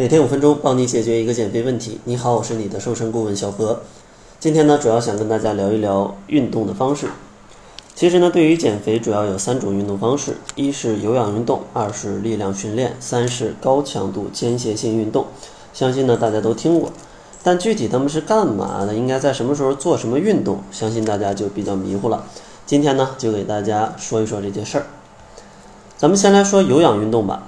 每天五分钟，帮你解决一个减肥问题。你好，我是你的瘦身顾问小何。今天呢，主要想跟大家聊一聊运动的方式。其实呢，对于减肥，主要有三种运动方式：一是有氧运动，二是力量训练，三是高强度间歇性运动。相信呢，大家都听过，但具体他们是干嘛的，应该在什么时候做什么运动，相信大家就比较迷糊了。今天呢，就给大家说一说这件事儿。咱们先来说有氧运动吧。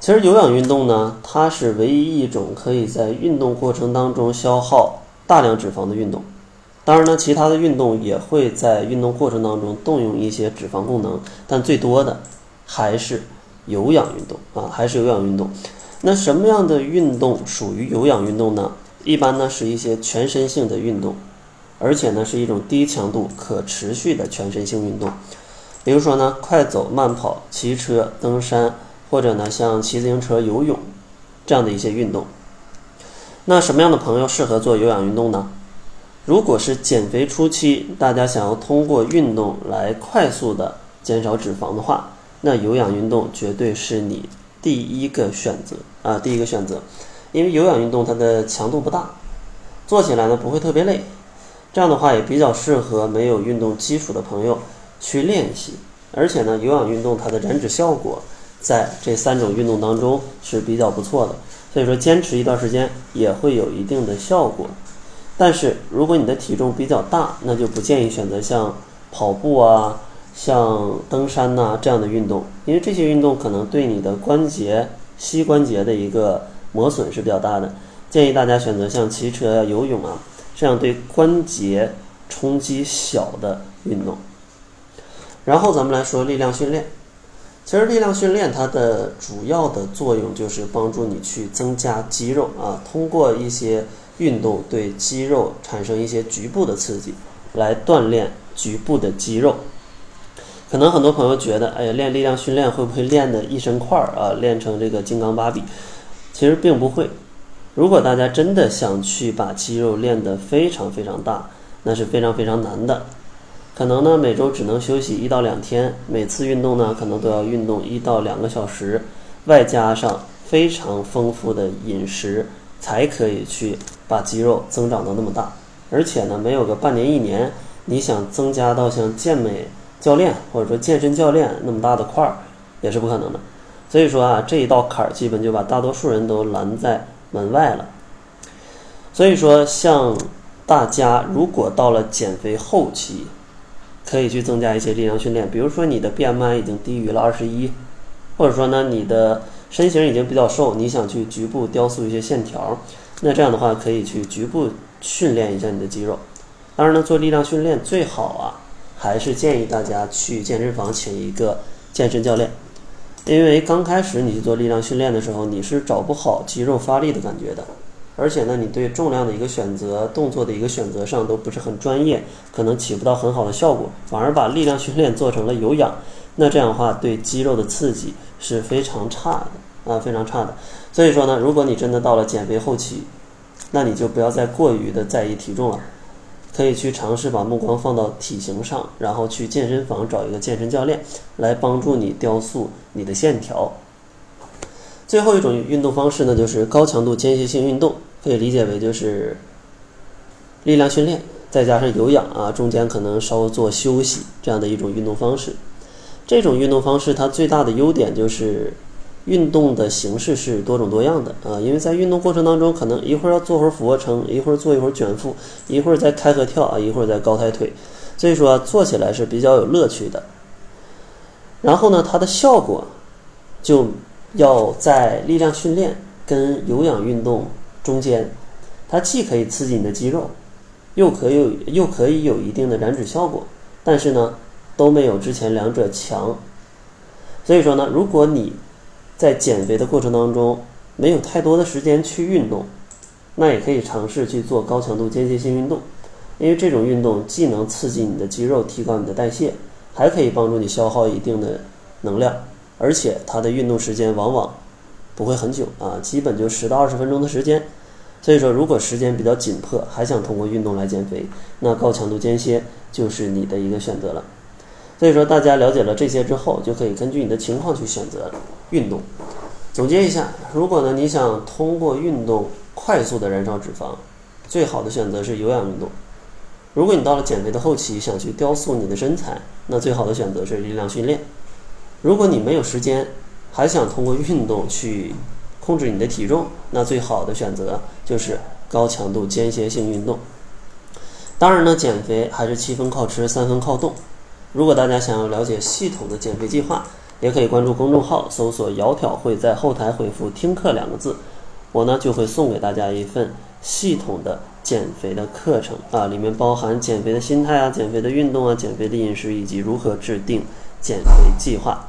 其实有氧运动呢，它是唯一一种可以在运动过程当中消耗大量脂肪的运动。当然呢，其他的运动也会在运动过程当中动用一些脂肪功能，但最多的还是有氧运动啊，还是有氧运动。那什么样的运动属于有氧运动呢？一般呢是一些全身性的运动，而且呢是一种低强度、可持续的全身性运动。比如说呢，快走、慢跑、骑车、登山。或者呢，像骑自行车、游泳这样的一些运动。那什么样的朋友适合做有氧运动呢？如果是减肥初期，大家想要通过运动来快速的减少脂肪的话，那有氧运动绝对是你第一个选择啊，第一个选择。因为有氧运动它的强度不大，做起来呢不会特别累，这样的话也比较适合没有运动基础的朋友去练习。而且呢，有氧运动它的燃脂效果。在这三种运动当中是比较不错的，所以说坚持一段时间也会有一定的效果。但是如果你的体重比较大，那就不建议选择像跑步啊、像登山呐这样的运动，因为这些运动可能对你的关节、膝关节的一个磨损是比较大的。建议大家选择像骑车呀、游泳啊这样对关节冲击小的运动。然后咱们来说力量训练。其实力量训练它的主要的作用就是帮助你去增加肌肉啊，通过一些运动对肌肉产生一些局部的刺激，来锻炼局部的肌肉。可能很多朋友觉得，哎呀，练力量训练会不会练的一身块儿啊，练成这个金刚芭比？其实并不会。如果大家真的想去把肌肉练得非常非常大，那是非常非常难的。可能呢，每周只能休息一到两天，每次运动呢，可能都要运动一到两个小时，外加上非常丰富的饮食，才可以去把肌肉增长到那么大。而且呢，没有个半年一年，你想增加到像健美教练或者说健身教练那么大的块儿，也是不可能的。所以说啊，这一道坎儿基本就把大多数人都拦在门外了。所以说，像大家如果到了减肥后期，可以去增加一些力量训练，比如说你的 BMI 已经低于了二十一，或者说呢你的身形已经比较瘦，你想去局部雕塑一些线条，那这样的话可以去局部训练一下你的肌肉。当然呢，做力量训练最好啊，还是建议大家去健身房请一个健身教练，因为刚开始你去做力量训练的时候，你是找不好肌肉发力的感觉的。而且呢，你对重量的一个选择、动作的一个选择上都不是很专业，可能起不到很好的效果，反而把力量训练做成了有氧，那这样的话对肌肉的刺激是非常差的啊，非常差的。所以说呢，如果你真的到了减肥后期，那你就不要再过于的在意体重了，可以去尝试把目光放到体型上，然后去健身房找一个健身教练来帮助你雕塑你的线条。最后一种运动方式呢，就是高强度间歇性运动。可以理解为就是力量训练，再加上有氧啊，中间可能稍做休息这样的一种运动方式。这种运动方式它最大的优点就是运动的形式是多种多样的啊，因为在运动过程当中，可能一会儿要做会儿俯卧撑，一会儿做一会儿卷腹，一会儿再开合跳啊，一会儿再高抬腿，所以说做起来是比较有乐趣的。然后呢，它的效果就要在力量训练跟有氧运动。中间，它既可以刺激你的肌肉，又可以又可以有一定的燃脂效果，但是呢，都没有之前两者强。所以说呢，如果你在减肥的过程当中没有太多的时间去运动，那也可以尝试去做高强度间歇性运动，因为这种运动既能刺激你的肌肉，提高你的代谢，还可以帮助你消耗一定的能量，而且它的运动时间往往不会很久啊，基本就十到二十分钟的时间。所以说，如果时间比较紧迫，还想通过运动来减肥，那高强度间歇就是你的一个选择了。所以说，大家了解了这些之后，就可以根据你的情况去选择运动。总结一下，如果呢你想通过运动快速的燃烧脂肪，最好的选择是有氧运动。如果你到了减肥的后期，想去雕塑你的身材，那最好的选择是力量训练。如果你没有时间，还想通过运动去控制你的体重，那最好的选择就是高强度间歇性运动。当然呢，减肥还是七分靠吃，三分靠动。如果大家想要了解系统的减肥计划，也可以关注公众号，搜索“窈窕会”，在后台回复“听课”两个字，我呢就会送给大家一份系统的减肥的课程啊，里面包含减肥的心态啊、减肥的运动啊、减肥的饮食以及如何制定减肥计划。